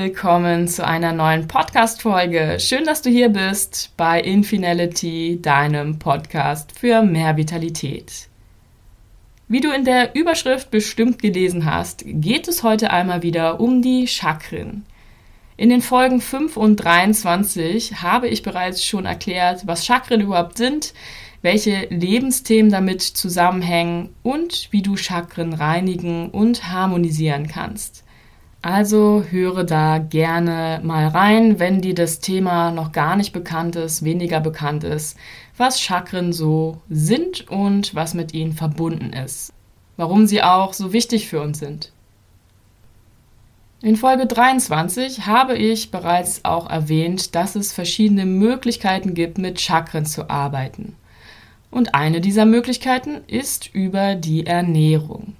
willkommen zu einer neuen Podcast-Folge. Schön, dass du hier bist bei Infinality, deinem Podcast für mehr Vitalität. Wie du in der Überschrift bestimmt gelesen hast, geht es heute einmal wieder um die Chakren. In den Folgen 5 und 23 habe ich bereits schon erklärt, was Chakren überhaupt sind, welche Lebensthemen damit zusammenhängen und wie du Chakren reinigen und harmonisieren kannst. Also höre da gerne mal rein, wenn dir das Thema noch gar nicht bekannt ist, weniger bekannt ist, was Chakren so sind und was mit ihnen verbunden ist. Warum sie auch so wichtig für uns sind. In Folge 23 habe ich bereits auch erwähnt, dass es verschiedene Möglichkeiten gibt, mit Chakren zu arbeiten. Und eine dieser Möglichkeiten ist über die Ernährung.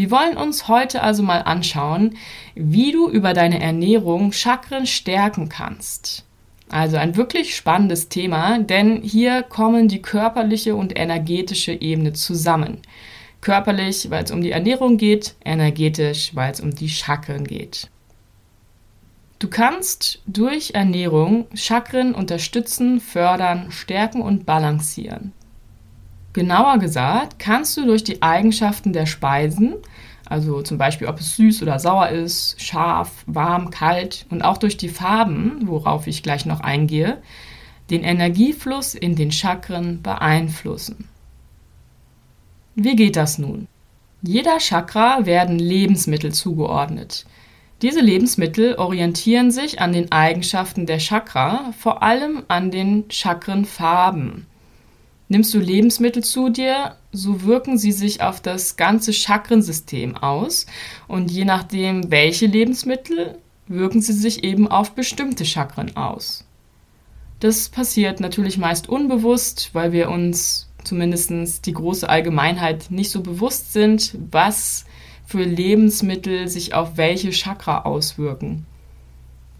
Wir wollen uns heute also mal anschauen, wie du über deine Ernährung Chakren stärken kannst. Also ein wirklich spannendes Thema, denn hier kommen die körperliche und energetische Ebene zusammen. Körperlich, weil es um die Ernährung geht, energetisch, weil es um die Chakren geht. Du kannst durch Ernährung Chakren unterstützen, fördern, stärken und balancieren. Genauer gesagt, kannst du durch die Eigenschaften der Speisen, also zum Beispiel ob es süß oder sauer ist, scharf, warm, kalt und auch durch die Farben, worauf ich gleich noch eingehe, den Energiefluss in den Chakren beeinflussen. Wie geht das nun? Jeder Chakra werden Lebensmittel zugeordnet. Diese Lebensmittel orientieren sich an den Eigenschaften der Chakra, vor allem an den Chakrenfarben. Nimmst du Lebensmittel zu dir, so wirken sie sich auf das ganze Chakrensystem aus und je nachdem, welche Lebensmittel, wirken sie sich eben auf bestimmte Chakren aus. Das passiert natürlich meist unbewusst, weil wir uns zumindest die große Allgemeinheit nicht so bewusst sind, was für Lebensmittel sich auf welche Chakra auswirken.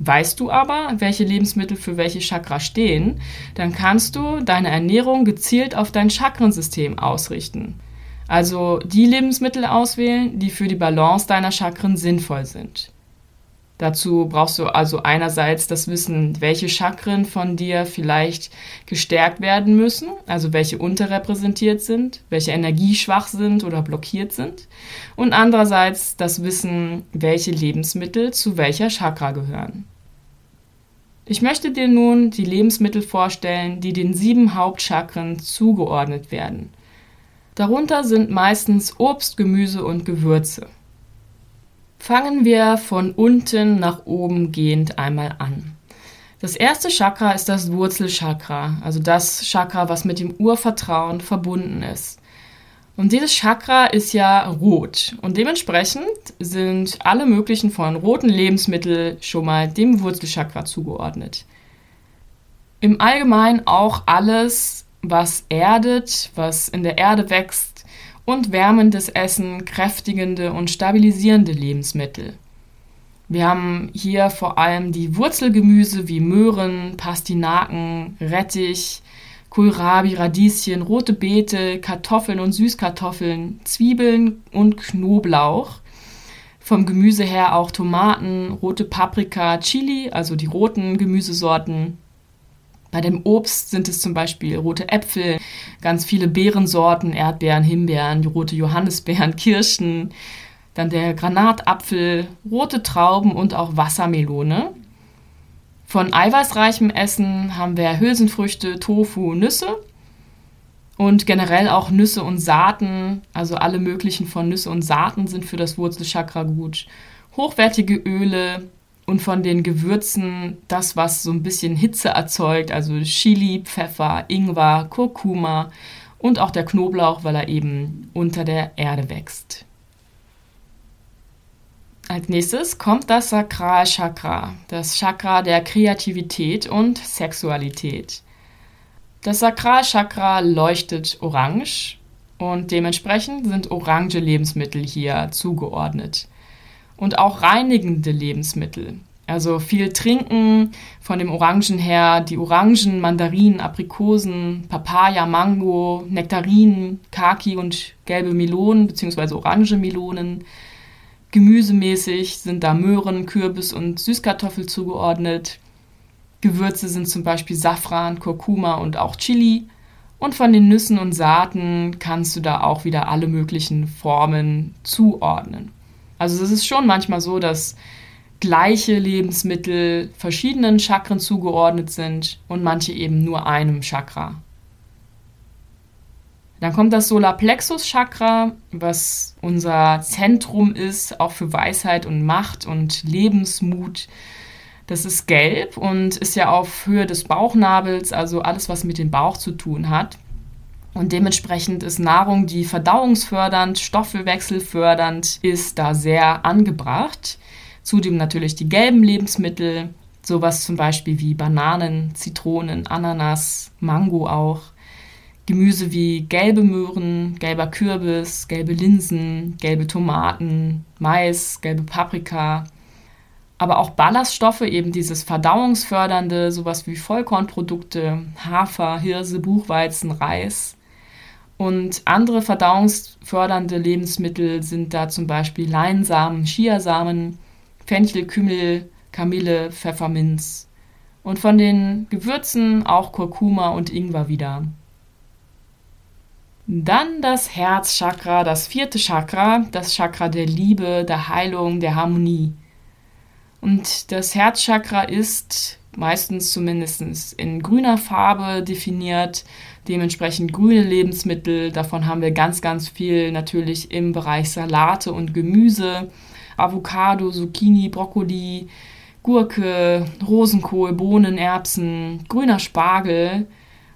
Weißt du aber, welche Lebensmittel für welche Chakra stehen, dann kannst du deine Ernährung gezielt auf dein Chakrensystem ausrichten. Also die Lebensmittel auswählen, die für die Balance deiner Chakren sinnvoll sind. Dazu brauchst du also einerseits das Wissen, welche Chakren von dir vielleicht gestärkt werden müssen, also welche unterrepräsentiert sind, welche energieschwach sind oder blockiert sind. Und andererseits das Wissen, welche Lebensmittel zu welcher Chakra gehören. Ich möchte dir nun die Lebensmittel vorstellen, die den sieben Hauptchakren zugeordnet werden. Darunter sind meistens Obst, Gemüse und Gewürze. Fangen wir von unten nach oben gehend einmal an. Das erste Chakra ist das Wurzelchakra, also das Chakra, was mit dem Urvertrauen verbunden ist. Und dieses Chakra ist ja rot und dementsprechend sind alle möglichen von roten Lebensmitteln schon mal dem Wurzelchakra zugeordnet. Im Allgemeinen auch alles, was erdet, was in der Erde wächst und wärmendes Essen, kräftigende und stabilisierende Lebensmittel. Wir haben hier vor allem die Wurzelgemüse wie Möhren, Pastinaken, Rettich, Kohlrabi, Radieschen, rote Beete, Kartoffeln und Süßkartoffeln, Zwiebeln und Knoblauch. Vom Gemüse her auch Tomaten, rote Paprika, Chili, also die roten Gemüsesorten. Bei dem Obst sind es zum Beispiel rote Äpfel, ganz viele Beerensorten, Erdbeeren, Himbeeren, rote Johannisbeeren, Kirschen, dann der Granatapfel, rote Trauben und auch Wassermelone. Von eiweißreichem Essen haben wir Hülsenfrüchte, Tofu, Nüsse und generell auch Nüsse und Saaten, also alle möglichen von Nüsse und Saaten sind für das Wurzelchakra gut. Hochwertige Öle und von den Gewürzen das, was so ein bisschen Hitze erzeugt, also Chili, Pfeffer, Ingwer, Kurkuma und auch der Knoblauch, weil er eben unter der Erde wächst. Als nächstes kommt das Sakralchakra, das Chakra der Kreativität und Sexualität. Das Sakralchakra leuchtet orange und dementsprechend sind orange Lebensmittel hier zugeordnet. Und auch reinigende Lebensmittel. Also viel trinken, von dem Orangen her die Orangen, Mandarinen, Aprikosen, Papaya, Mango, Nektarinen, Kaki und gelbe Melonen bzw. orange Melonen Gemüsemäßig sind da Möhren, Kürbis und Süßkartoffel zugeordnet. Gewürze sind zum Beispiel Safran, Kurkuma und auch Chili. Und von den Nüssen und Saaten kannst du da auch wieder alle möglichen Formen zuordnen. Also es ist schon manchmal so, dass gleiche Lebensmittel verschiedenen Chakren zugeordnet sind und manche eben nur einem Chakra. Dann kommt das Solarplexus-Chakra, was unser Zentrum ist, auch für Weisheit und Macht und Lebensmut. Das ist gelb und ist ja auf Höhe des Bauchnabels, also alles, was mit dem Bauch zu tun hat. Und dementsprechend ist Nahrung, die verdauungsfördernd, stoffwechselfördernd ist, da sehr angebracht. Zudem natürlich die gelben Lebensmittel, sowas zum Beispiel wie Bananen, Zitronen, Ananas, Mango auch. Gemüse wie gelbe Möhren, gelber Kürbis, gelbe Linsen, gelbe Tomaten, Mais, gelbe Paprika, aber auch Ballaststoffe, eben dieses verdauungsfördernde, sowas wie Vollkornprodukte, Hafer, Hirse, Buchweizen, Reis. Und andere verdauungsfördernde Lebensmittel sind da zum Beispiel Leinsamen, Chiasamen, Fenchel, Kümmel, Kamille, Pfefferminz. Und von den Gewürzen auch Kurkuma und Ingwer wieder. Dann das Herzchakra, das vierte Chakra, das Chakra der Liebe, der Heilung, der Harmonie. Und das Herzchakra ist meistens zumindest in grüner Farbe definiert, dementsprechend grüne Lebensmittel. Davon haben wir ganz, ganz viel natürlich im Bereich Salate und Gemüse, Avocado, Zucchini, Brokkoli, Gurke, Rosenkohl, Bohnen, Erbsen, grüner Spargel,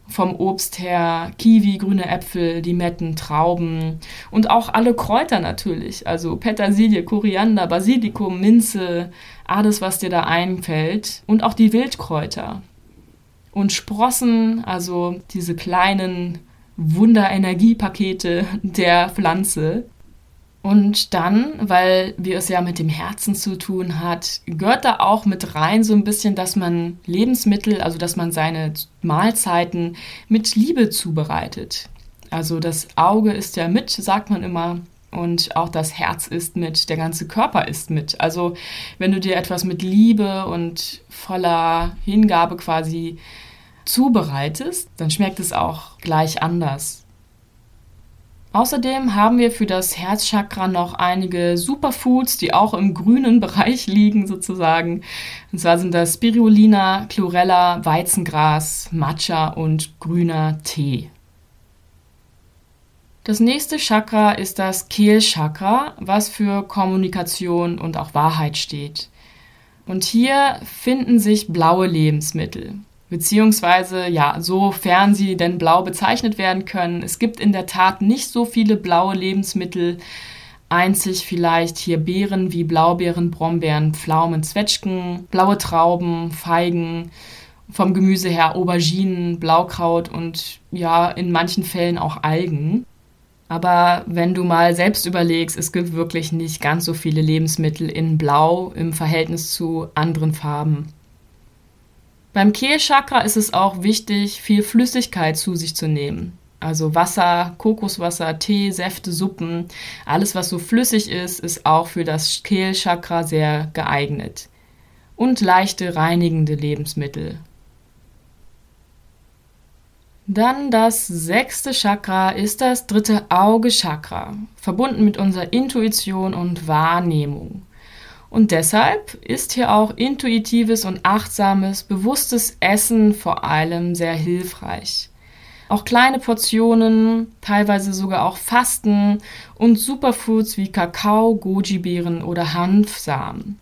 vom Obst her Kiwi, grüne Äpfel, Limetten, Trauben und auch alle Kräuter natürlich. Also Petersilie, Koriander, Basilikum, Minze, alles, was dir da einfällt. Und auch die Wildkräuter. Und Sprossen, also diese kleinen Wunderenergiepakete der Pflanze. Und dann, weil wir es ja mit dem Herzen zu tun hat, gehört da auch mit rein so ein bisschen, dass man Lebensmittel, also dass man seine Mahlzeiten mit Liebe zubereitet. Also das Auge ist ja mit, sagt man immer, und auch das Herz ist mit, der ganze Körper ist mit. Also wenn du dir etwas mit Liebe und voller Hingabe quasi zubereitest, dann schmeckt es auch gleich anders. Außerdem haben wir für das Herzchakra noch einige Superfoods, die auch im grünen Bereich liegen sozusagen. Und zwar sind das Spirulina, Chlorella, Weizengras, Matcha und grüner Tee. Das nächste Chakra ist das Kehlchakra, was für Kommunikation und auch Wahrheit steht. Und hier finden sich blaue Lebensmittel beziehungsweise ja, sofern sie denn blau bezeichnet werden können. Es gibt in der Tat nicht so viele blaue Lebensmittel, einzig vielleicht hier Beeren wie Blaubeeren, Brombeeren, Pflaumen, Zwetschgen, blaue Trauben, Feigen, vom Gemüse her Auberginen, Blaukraut und ja, in manchen Fällen auch Algen. Aber wenn du mal selbst überlegst, es gibt wirklich nicht ganz so viele Lebensmittel in Blau im Verhältnis zu anderen Farben. Beim Kehlchakra ist es auch wichtig, viel Flüssigkeit zu sich zu nehmen. Also Wasser, Kokoswasser, Tee, Säfte, Suppen, alles was so flüssig ist, ist auch für das Kehlchakra sehr geeignet. Und leichte reinigende Lebensmittel. Dann das sechste Chakra ist das dritte Auge-Chakra, verbunden mit unserer Intuition und Wahrnehmung. Und deshalb ist hier auch intuitives und achtsames, bewusstes Essen vor allem sehr hilfreich. Auch kleine Portionen, teilweise sogar auch Fasten und Superfoods wie Kakao, Goji-Beeren oder Hanfsamen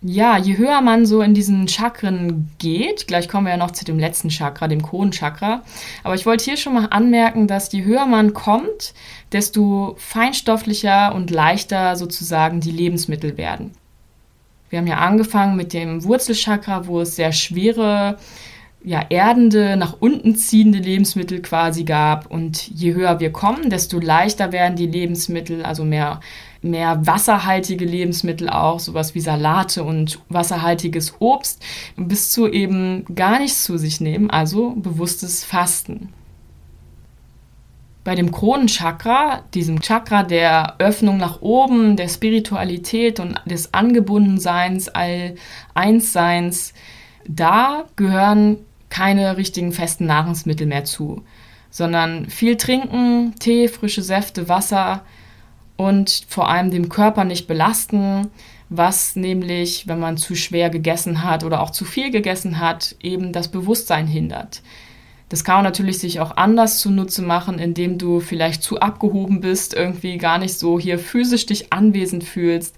ja, je höher man so in diesen Chakren geht, gleich kommen wir ja noch zu dem letzten Chakra, dem Kronenchakra, aber ich wollte hier schon mal anmerken, dass je höher man kommt, desto feinstofflicher und leichter sozusagen die Lebensmittel werden. Wir haben ja angefangen mit dem Wurzelchakra, wo es sehr schwere, ja, erdende, nach unten ziehende Lebensmittel quasi gab. Und je höher wir kommen, desto leichter werden die Lebensmittel, also mehr mehr wasserhaltige Lebensmittel auch, sowas wie Salate und wasserhaltiges Obst, bis zu eben gar nichts zu sich nehmen, also bewusstes Fasten. bei dem Kronenchakra, diesem Chakra der Öffnung nach oben, der Spiritualität und des Angebundenseins, all Einsseins, da gehören keine richtigen festen Nahrungsmittel mehr zu, sondern viel trinken, Tee, frische Säfte, Wasser und vor allem dem Körper nicht belasten, was nämlich, wenn man zu schwer gegessen hat oder auch zu viel gegessen hat, eben das Bewusstsein hindert. Das kann man natürlich sich auch anders zunutze machen, indem du vielleicht zu abgehoben bist, irgendwie gar nicht so hier physisch dich anwesend fühlst.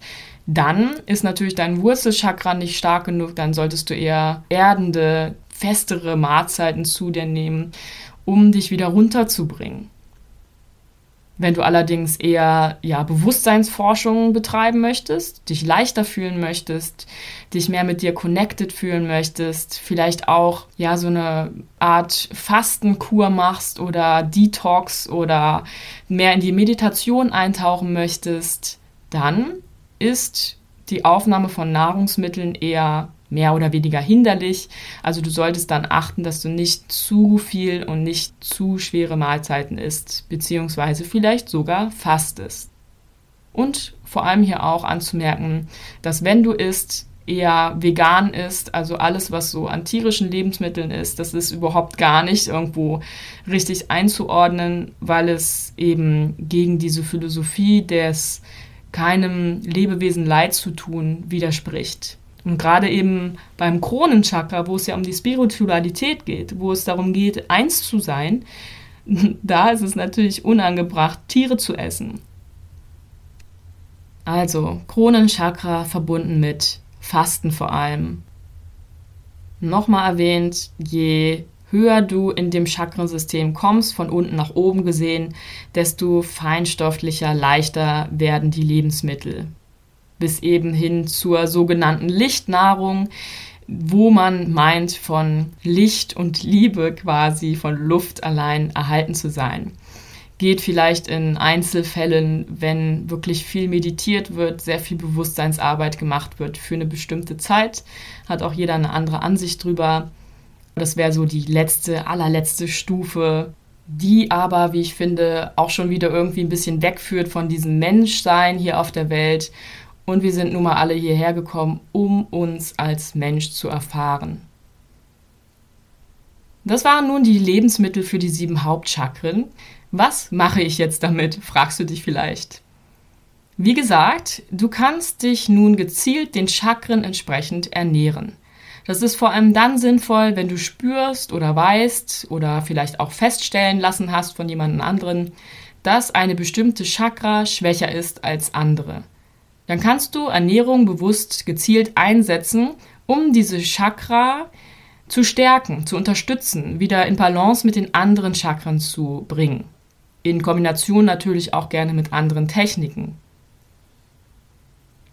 Dann ist natürlich dein Wurzelchakra nicht stark genug, dann solltest du eher erdende, festere Mahlzeiten zu dir nehmen, um dich wieder runterzubringen. Wenn du allerdings eher ja, Bewusstseinsforschung betreiben möchtest, dich leichter fühlen möchtest, dich mehr mit dir connected fühlen möchtest, vielleicht auch ja so eine Art Fastenkur machst oder Detox oder mehr in die Meditation eintauchen möchtest, dann ist die Aufnahme von Nahrungsmitteln eher mehr oder weniger hinderlich. Also du solltest dann achten, dass du nicht zu viel und nicht zu schwere Mahlzeiten isst, beziehungsweise vielleicht sogar fastest. Und vor allem hier auch anzumerken, dass wenn du isst, eher vegan ist, also alles, was so an tierischen Lebensmitteln ist, das ist überhaupt gar nicht irgendwo richtig einzuordnen, weil es eben gegen diese Philosophie des keinem Lebewesen Leid zu tun widerspricht. Und gerade eben beim Kronenchakra, wo es ja um die Spiritualität geht, wo es darum geht, eins zu sein, da ist es natürlich unangebracht, Tiere zu essen. Also Kronenchakra verbunden mit Fasten vor allem. Nochmal erwähnt, je höher du in dem Chakrensystem kommst, von unten nach oben gesehen, desto feinstofflicher, leichter werden die Lebensmittel bis eben hin zur sogenannten Lichtnahrung, wo man meint, von Licht und Liebe quasi, von Luft allein erhalten zu sein. Geht vielleicht in Einzelfällen, wenn wirklich viel meditiert wird, sehr viel Bewusstseinsarbeit gemacht wird für eine bestimmte Zeit, hat auch jeder eine andere Ansicht drüber. Das wäre so die letzte, allerletzte Stufe, die aber, wie ich finde, auch schon wieder irgendwie ein bisschen wegführt von diesem Menschsein hier auf der Welt und wir sind nun mal alle hierher gekommen, um uns als Mensch zu erfahren. Das waren nun die Lebensmittel für die sieben Hauptchakren. Was mache ich jetzt damit, fragst du dich vielleicht. Wie gesagt, du kannst dich nun gezielt den Chakren entsprechend ernähren. Das ist vor allem dann sinnvoll, wenn du spürst oder weißt oder vielleicht auch feststellen lassen hast von jemand anderen, dass eine bestimmte Chakra schwächer ist als andere dann kannst du Ernährung bewusst gezielt einsetzen, um diese Chakra zu stärken, zu unterstützen, wieder in Balance mit den anderen Chakren zu bringen. In Kombination natürlich auch gerne mit anderen Techniken.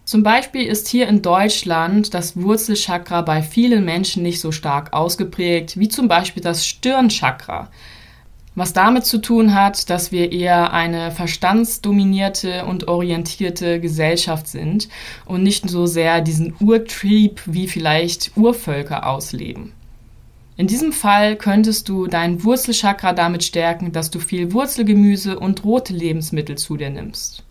Zum Beispiel ist hier in Deutschland das Wurzelchakra bei vielen Menschen nicht so stark ausgeprägt wie zum Beispiel das Stirnchakra was damit zu tun hat, dass wir eher eine verstandsdominierte und orientierte Gesellschaft sind und nicht so sehr diesen Urtrieb wie vielleicht Urvölker ausleben. In diesem Fall könntest du dein Wurzelchakra damit stärken, dass du viel Wurzelgemüse und rote Lebensmittel zu dir nimmst.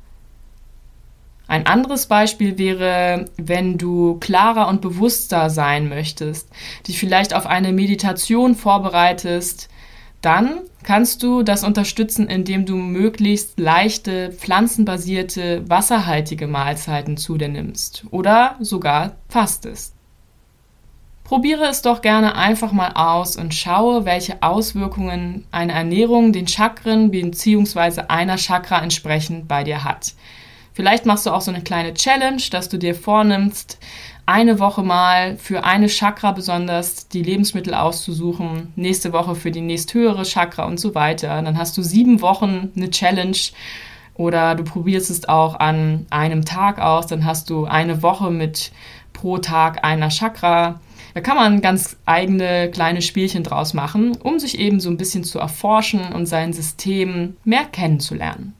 Ein anderes Beispiel wäre, wenn du klarer und bewusster sein möchtest, dich vielleicht auf eine Meditation vorbereitest, dann kannst du das unterstützen, indem du möglichst leichte, pflanzenbasierte, wasserhaltige Mahlzeiten zu dir nimmst oder sogar fastest. Probiere es doch gerne einfach mal aus und schaue, welche Auswirkungen eine Ernährung den Chakren bzw. einer Chakra entsprechend bei dir hat. Vielleicht machst du auch so eine kleine Challenge, dass du dir vornimmst, eine Woche mal für eine Chakra besonders die Lebensmittel auszusuchen, nächste Woche für die nächsthöhere Chakra und so weiter. Dann hast du sieben Wochen eine Challenge oder du probierst es auch an einem Tag aus, dann hast du eine Woche mit pro Tag einer Chakra. Da kann man ganz eigene kleine Spielchen draus machen, um sich eben so ein bisschen zu erforschen und sein System mehr kennenzulernen.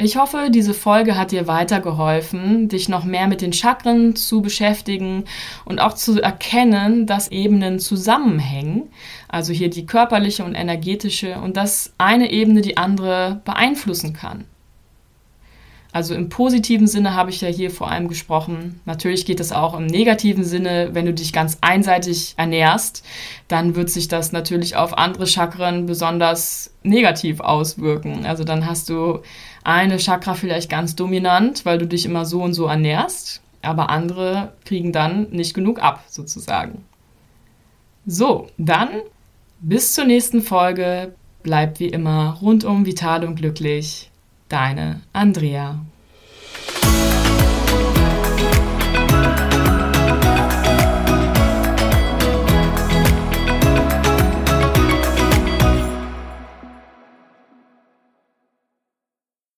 Ich hoffe, diese Folge hat dir weitergeholfen, dich noch mehr mit den Chakren zu beschäftigen und auch zu erkennen, dass Ebenen zusammenhängen, also hier die körperliche und energetische, und dass eine Ebene die andere beeinflussen kann. Also im positiven Sinne habe ich ja hier vor allem gesprochen. Natürlich geht es auch im negativen Sinne, wenn du dich ganz einseitig ernährst, dann wird sich das natürlich auf andere Chakren besonders negativ auswirken. Also dann hast du eine Chakra vielleicht ganz dominant, weil du dich immer so und so ernährst, aber andere kriegen dann nicht genug ab, sozusagen. So, dann bis zur nächsten Folge. Bleib wie immer rundum vital und glücklich. Deine Andrea.